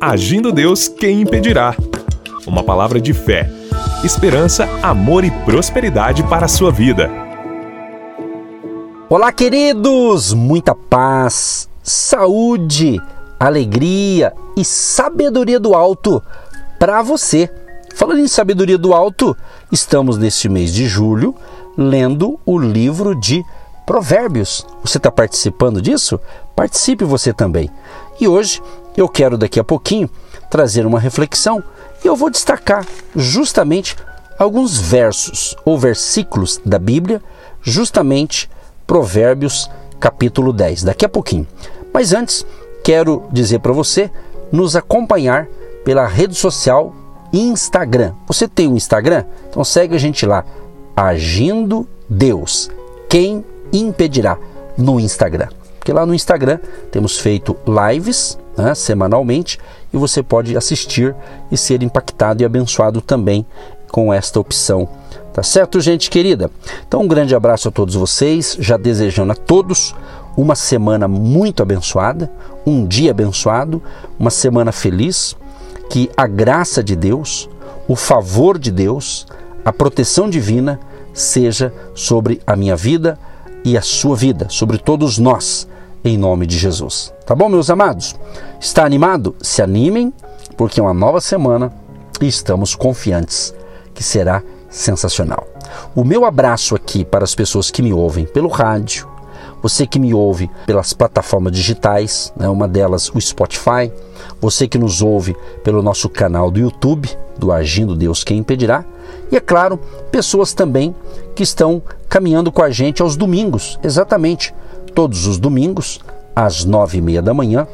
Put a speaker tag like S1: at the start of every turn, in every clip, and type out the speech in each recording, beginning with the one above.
S1: Agindo Deus, quem impedirá? Uma palavra de fé, esperança, amor e prosperidade para a sua vida.
S2: Olá, queridos! Muita paz, saúde, alegria e sabedoria do alto para você. Falando em sabedoria do alto, estamos neste mês de julho lendo o livro de Provérbios. Você está participando disso? Participe você também. E hoje eu quero daqui a pouquinho trazer uma reflexão e eu vou destacar justamente alguns versos ou versículos da Bíblia, justamente Provérbios capítulo 10, daqui a pouquinho. Mas antes, quero dizer para você nos acompanhar pela rede social Instagram. Você tem um Instagram? Então segue a gente lá, Agindo Deus. Quem impedirá no Instagram. Porque lá no Instagram temos feito lives né, semanalmente e você pode assistir e ser impactado e abençoado também com esta opção. Tá certo, gente querida? Então, um grande abraço a todos vocês, já desejando a todos uma semana muito abençoada, um dia abençoado, uma semana feliz, que a graça de Deus, o favor de Deus, a proteção divina seja sobre a minha vida, e a sua vida, sobre todos nós, em nome de Jesus. Tá bom, meus amados? Está animado? Se animem, porque é uma nova semana e estamos confiantes que será sensacional. O meu abraço aqui para as pessoas que me ouvem pelo rádio, você que me ouve pelas plataformas digitais, né, uma delas o Spotify, você que nos ouve pelo nosso canal do YouTube, do Agindo Deus Quem Impedirá, e é claro, pessoas também que estão caminhando com a gente aos domingos, exatamente, todos os domingos, às nove e meia da manhã,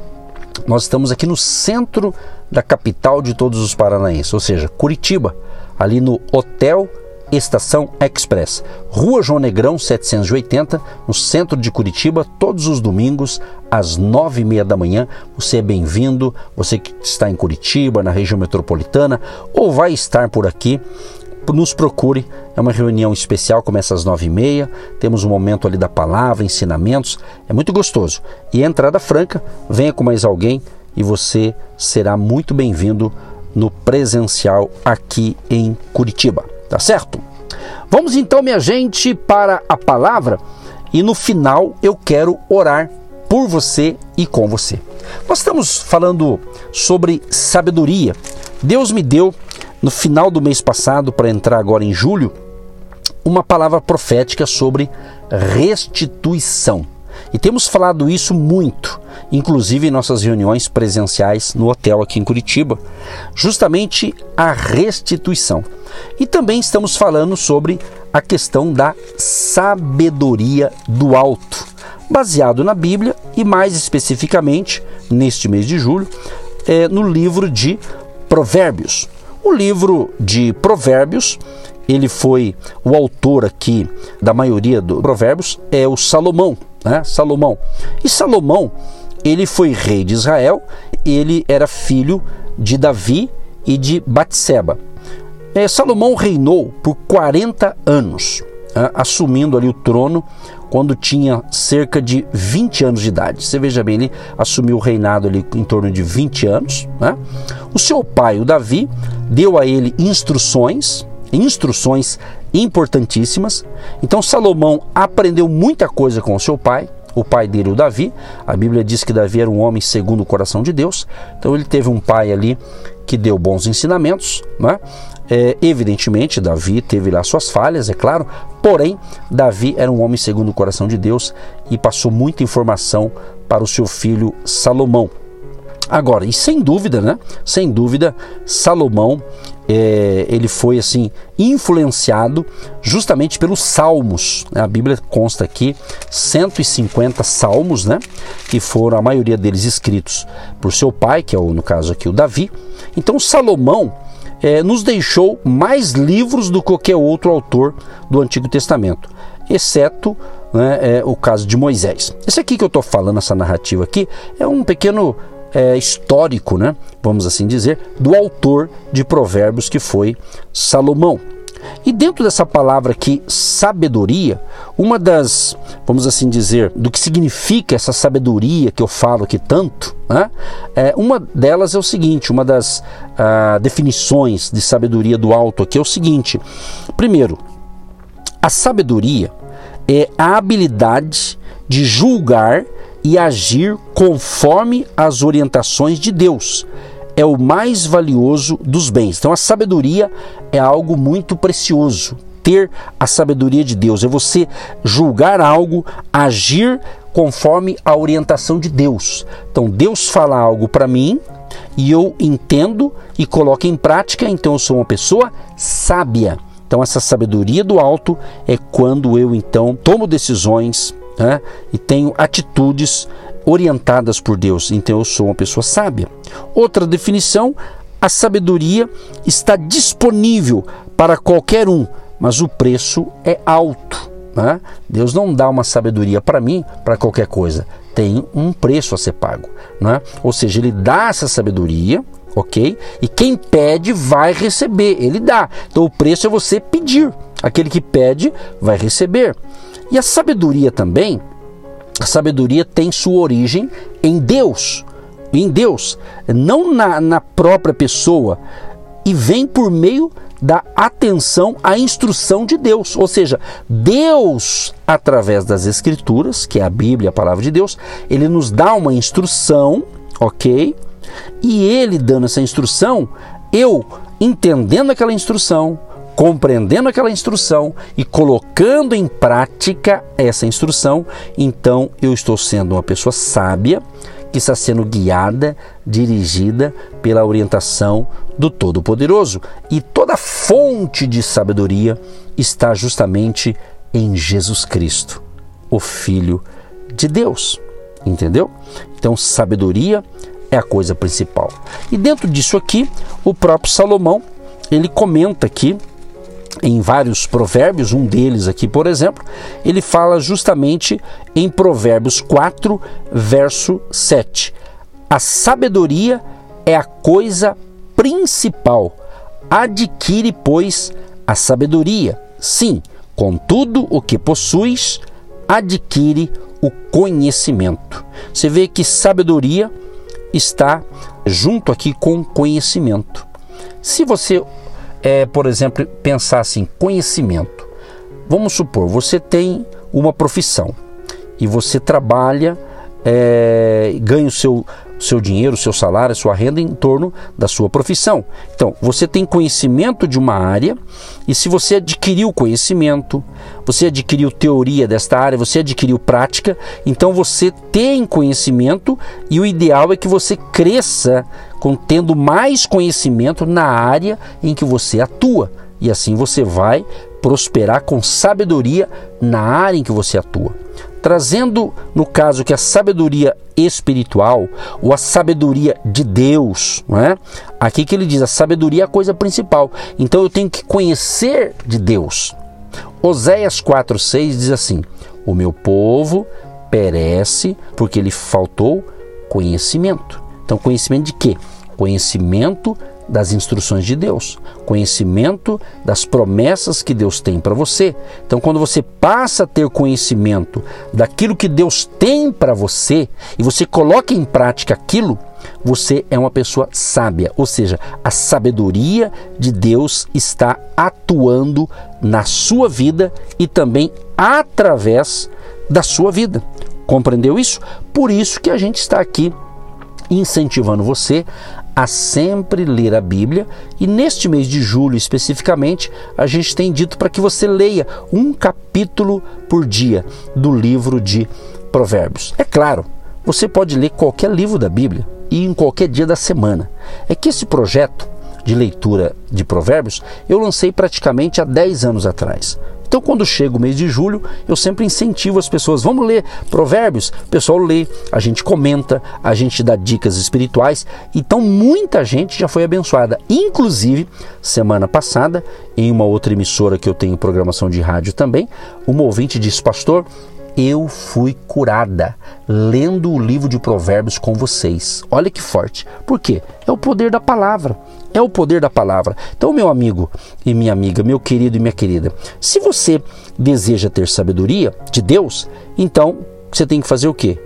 S2: nós estamos aqui no centro da capital de todos os paranaenses, ou seja, Curitiba, ali no Hotel Estação Express, Rua João Negrão 780, no centro de Curitiba, todos os domingos às nove e meia da manhã. Você é bem-vindo, você que está em Curitiba, na região metropolitana, ou vai estar por aqui, nos procure. É uma reunião especial, começa às nove e meia. Temos um momento ali da palavra, ensinamentos. É muito gostoso. E entrada franca, venha com mais alguém e você será muito bem-vindo no presencial aqui em Curitiba. Tá certo? Vamos então, minha gente, para a palavra e no final eu quero orar por você e com você. Nós estamos falando sobre sabedoria. Deus me deu no final do mês passado, para entrar agora em julho, uma palavra profética sobre restituição. E temos falado isso muito, inclusive em nossas reuniões presenciais no hotel aqui em Curitiba, justamente a restituição. E também estamos falando sobre a questão da sabedoria do alto, baseado na Bíblia e mais especificamente, neste mês de julho, é, no livro de Provérbios. O livro de Provérbios, ele foi o autor aqui da maioria dos Provérbios é o Salomão, né? Salomão. E Salomão, ele foi rei de Israel, ele era filho de Davi e de Batseba. É, Salomão reinou por 40 anos? Assumindo ali o trono quando tinha cerca de 20 anos de idade. Você veja bem, ele assumiu o reinado ali em torno de 20 anos. Né? O seu pai, o Davi, deu a ele instruções, instruções importantíssimas. Então Salomão aprendeu muita coisa com o seu pai, o pai dele, o Davi. A Bíblia diz que Davi era um homem segundo o coração de Deus. Então ele teve um pai ali que deu bons ensinamentos, né? É, evidentemente, Davi teve lá suas falhas, é claro, porém, Davi era um homem segundo o coração de Deus e passou muita informação para o seu filho Salomão. Agora, e sem dúvida, né? Sem dúvida, Salomão é, ele foi assim influenciado justamente pelos salmos. Né? A Bíblia consta aqui 150 salmos, né? Que foram a maioria deles escritos por seu pai, que é o, no caso aqui o Davi. Então Salomão é, nos deixou mais livros do que qualquer outro autor do Antigo Testamento, exceto né, é, o caso de Moisés. Esse aqui que eu estou falando, essa narrativa aqui, é um pequeno é, histórico, né, vamos assim dizer, do autor de Provérbios que foi Salomão. E dentro dessa palavra aqui, sabedoria, uma das, vamos assim dizer, do que significa essa sabedoria que eu falo aqui tanto, né? é, uma delas é o seguinte: uma das ah, definições de sabedoria do alto aqui é o seguinte: primeiro, a sabedoria é a habilidade de julgar e agir conforme as orientações de Deus. É o mais valioso dos bens. Então, a sabedoria é algo muito precioso. Ter a sabedoria de Deus é você julgar algo, agir conforme a orientação de Deus. Então, Deus fala algo para mim e eu entendo e coloco em prática, então eu sou uma pessoa sábia. Então, essa sabedoria do alto é quando eu então tomo decisões né, e tenho atitudes orientadas por Deus. Então, eu sou uma pessoa sábia. Outra definição: a sabedoria está disponível para qualquer um, mas o preço é alto. Né? Deus não dá uma sabedoria para mim para qualquer coisa. Tem um preço a ser pago. Né? Ou seja, Ele dá essa sabedoria ok? E quem pede vai receber, ele dá. Então o preço é você pedir. Aquele que pede vai receber. E a sabedoria também, a sabedoria tem sua origem em Deus, em Deus, não na, na própria pessoa, e vem por meio da atenção à instrução de Deus. Ou seja, Deus, através das Escrituras, que é a Bíblia, a palavra de Deus, ele nos dá uma instrução, ok? E ele dando essa instrução, eu entendendo aquela instrução, compreendendo aquela instrução e colocando em prática essa instrução, então eu estou sendo uma pessoa sábia que está sendo guiada, dirigida pela orientação do Todo-Poderoso. E toda fonte de sabedoria está justamente em Jesus Cristo, o Filho de Deus. Entendeu? Então, sabedoria é a coisa principal. E dentro disso aqui, o próprio Salomão, ele comenta aqui em vários provérbios, um deles aqui, por exemplo, ele fala justamente em Provérbios 4, verso 7. A sabedoria é a coisa principal. Adquire, pois, a sabedoria. Sim, com tudo o que possuis, adquire o conhecimento. Você vê que sabedoria está junto aqui com conhecimento. Se você, é, por exemplo, pensar assim, conhecimento, vamos supor, você tem uma profissão e você trabalha, é, ganha o seu seu dinheiro, seu salário, sua renda em torno da sua profissão. Então, você tem conhecimento de uma área e se você adquiriu conhecimento, você adquiriu teoria desta área, você adquiriu prática, então você tem conhecimento e o ideal é que você cresça com tendo mais conhecimento na área em que você atua. E assim você vai prosperar com sabedoria na área em que você atua trazendo, no caso, que a sabedoria espiritual ou a sabedoria de Deus, não é? Aqui que ele diz, a sabedoria é a coisa principal. Então eu tenho que conhecer de Deus. Oséias 4:6 diz assim: O meu povo perece porque lhe faltou conhecimento. Então conhecimento de quê? Conhecimento das instruções de Deus, conhecimento das promessas que Deus tem para você. Então, quando você passa a ter conhecimento daquilo que Deus tem para você e você coloca em prática aquilo, você é uma pessoa sábia, ou seja, a sabedoria de Deus está atuando na sua vida e também através da sua vida. Compreendeu isso? Por isso que a gente está aqui incentivando você a sempre ler a Bíblia e neste mês de julho especificamente, a gente tem dito para que você leia um capítulo por dia do livro de Provérbios. É claro, você pode ler qualquer livro da Bíblia e em qualquer dia da semana. É que esse projeto de leitura de Provérbios eu lancei praticamente há 10 anos atrás. Então, quando chega o mês de julho, eu sempre incentivo as pessoas: vamos ler Provérbios? O pessoal lê, a gente comenta, a gente dá dicas espirituais. Então, muita gente já foi abençoada. Inclusive, semana passada, em uma outra emissora que eu tenho programação de rádio também, uma ouvinte disse: Pastor, eu fui curada lendo o livro de Provérbios com vocês. Olha que forte. Por quê? É o poder da palavra. É o poder da palavra. Então, meu amigo e minha amiga, meu querido e minha querida, se você deseja ter sabedoria de Deus, então você tem que fazer o quê?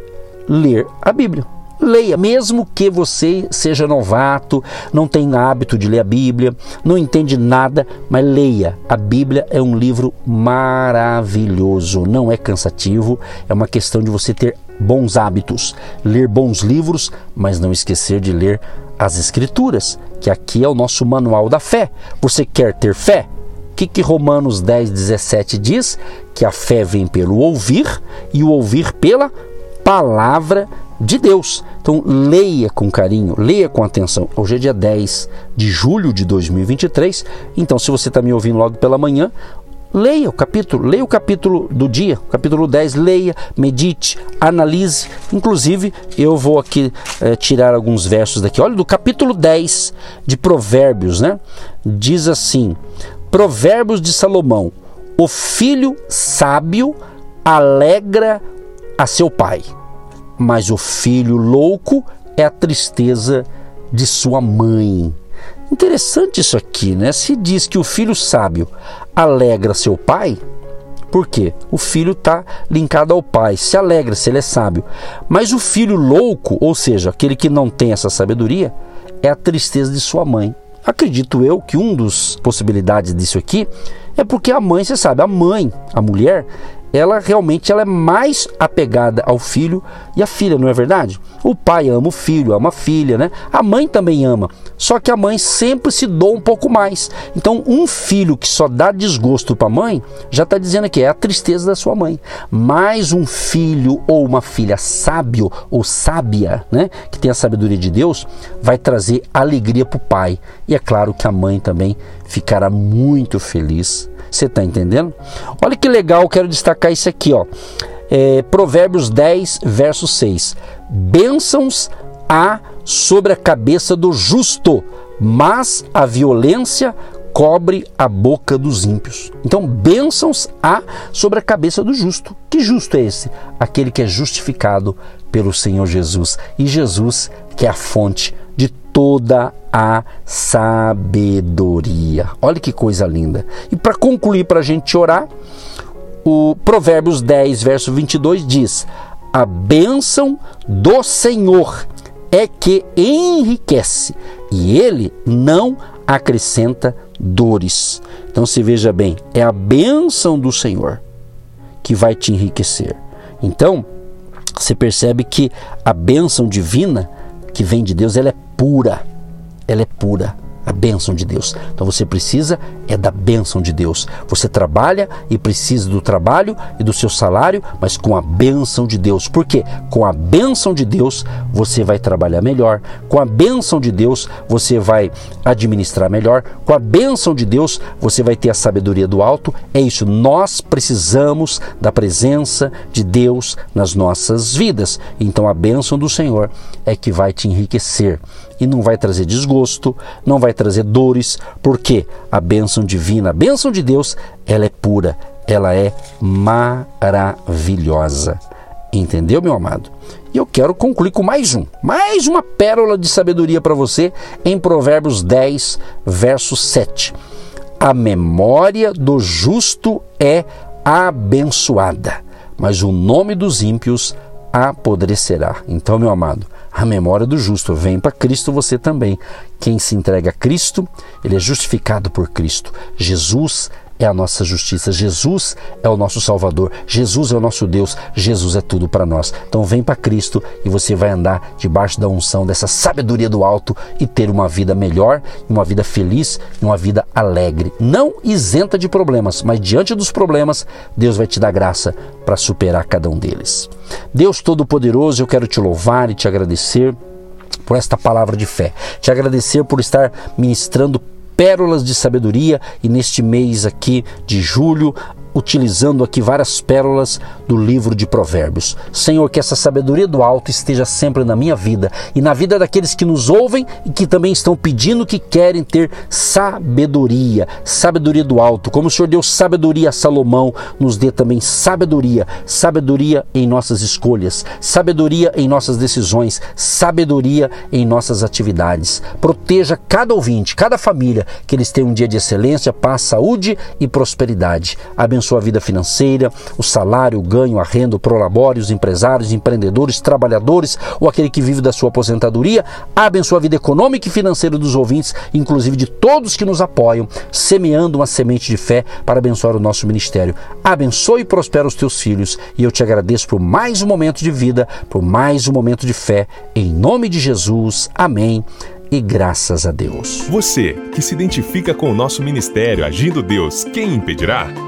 S2: Ler a Bíblia. Leia, mesmo que você seja novato, não tenha hábito de ler a Bíblia, não entende nada, mas leia. A Bíblia é um livro maravilhoso, não é cansativo, é uma questão de você ter bons hábitos, ler bons livros, mas não esquecer de ler as Escrituras, que aqui é o nosso manual da fé. Você quer ter fé? O que, que Romanos 10, 17 diz? Que a fé vem pelo ouvir e o ouvir pela palavra de Deus. Então leia com carinho, leia com atenção. Hoje é dia 10 de julho de 2023. Então, se você está me ouvindo logo pela manhã, leia o capítulo, leia o capítulo do dia, capítulo 10, leia, medite, analise. Inclusive, eu vou aqui é, tirar alguns versos daqui. Olha, do capítulo 10 de Provérbios, né? Diz assim: Provérbios de Salomão: O filho sábio alegra a seu pai mas o filho louco é a tristeza de sua mãe. Interessante isso aqui, né? Se diz que o filho sábio alegra seu pai, por quê? O filho está linkado ao pai, se alegra se ele é sábio. Mas o filho louco, ou seja, aquele que não tem essa sabedoria, é a tristeza de sua mãe. Acredito eu que um dos possibilidades disso aqui é porque a mãe, você sabe, a mãe, a mulher, ela realmente ela é mais apegada ao filho e à filha, não é verdade? O pai ama o filho, ama a filha, né? A mãe também ama, só que a mãe sempre se doa um pouco mais. Então, um filho que só dá desgosto para a mãe, já está dizendo aqui, é a tristeza da sua mãe. Mas um filho ou uma filha sábio ou sábia, né? Que tem a sabedoria de Deus, vai trazer alegria para o pai. E é claro que a mãe também ficará muito feliz você está entendendo? Olha que legal, quero destacar isso aqui, ó. É, Provérbios 10, verso 6. Bênçãos há sobre a cabeça do justo, mas a violência cobre a boca dos ímpios. Então, bênçãos há sobre a cabeça do justo. Que justo é esse? Aquele que é justificado pelo Senhor Jesus. E Jesus, que é a fonte toda a sabedoria. Olha que coisa linda. E para concluir, para a gente orar, o Provérbios 10, verso 22 diz: A bênção do Senhor é que enriquece, e ele não acrescenta dores. Então se veja bem, é a bênção do Senhor que vai te enriquecer. Então, você percebe que a bênção divina que vem de Deus, ela é pura. Ela é pura a bênção de Deus. Então você precisa é da bênção de Deus. Você trabalha e precisa do trabalho e do seu salário, mas com a bênção de Deus. Por quê? Com a bênção de Deus você vai trabalhar melhor. Com a bênção de Deus você vai administrar melhor. Com a bênção de Deus você vai ter a sabedoria do alto. É isso. Nós precisamos da presença de Deus nas nossas vidas. Então a bênção do Senhor é que vai te enriquecer e não vai trazer desgosto, não vai trazer dores, porque a bênção divina, a bênção de Deus, ela é pura, ela é maravilhosa. Entendeu, meu amado? E eu quero concluir com mais um, mais uma pérola de sabedoria para você em Provérbios 10, verso 7. A memória do justo é abençoada, mas o nome dos ímpios apodrecerá. Então, meu amado, a memória do justo. Vem para Cristo você também. Quem se entrega a Cristo, ele é justificado por Cristo. Jesus é a nossa justiça. Jesus é o nosso Salvador. Jesus é o nosso Deus. Jesus é tudo para nós. Então vem para Cristo e você vai andar debaixo da unção dessa sabedoria do alto e ter uma vida melhor, uma vida feliz uma vida alegre. Não isenta de problemas, mas diante dos problemas, Deus vai te dar graça para superar cada um deles. Deus Todo-Poderoso, eu quero te louvar e te agradecer por esta palavra de fé. Te agradecer por estar ministrando pérolas de sabedoria e neste mês aqui de julho utilizando aqui várias pérolas do livro de Provérbios. Senhor, que essa sabedoria do alto esteja sempre na minha vida e na vida daqueles que nos ouvem e que também estão pedindo que querem ter sabedoria, sabedoria do alto. Como o Senhor deu sabedoria a Salomão, nos dê também sabedoria, sabedoria em nossas escolhas, sabedoria em nossas decisões, sabedoria em nossas atividades. Proteja cada ouvinte, cada família, que eles tenham um dia de excelência, paz, saúde e prosperidade. Abençoa a vida financeira, o salário, o ganho, a renda, o prolabore, os empresários, empreendedores, trabalhadores ou aquele que vive da sua aposentadoria. Abençoa a vida econômica e financeira dos ouvintes, inclusive de todos que nos apoiam, semeando uma semente de fé para abençoar o nosso ministério. Abençoe e prospera os teus filhos e eu te agradeço por mais um momento de vida, por mais um momento de fé. Em nome de Jesus. Amém e graças a Deus.
S1: Você que se identifica com o nosso ministério Agindo Deus, quem impedirá?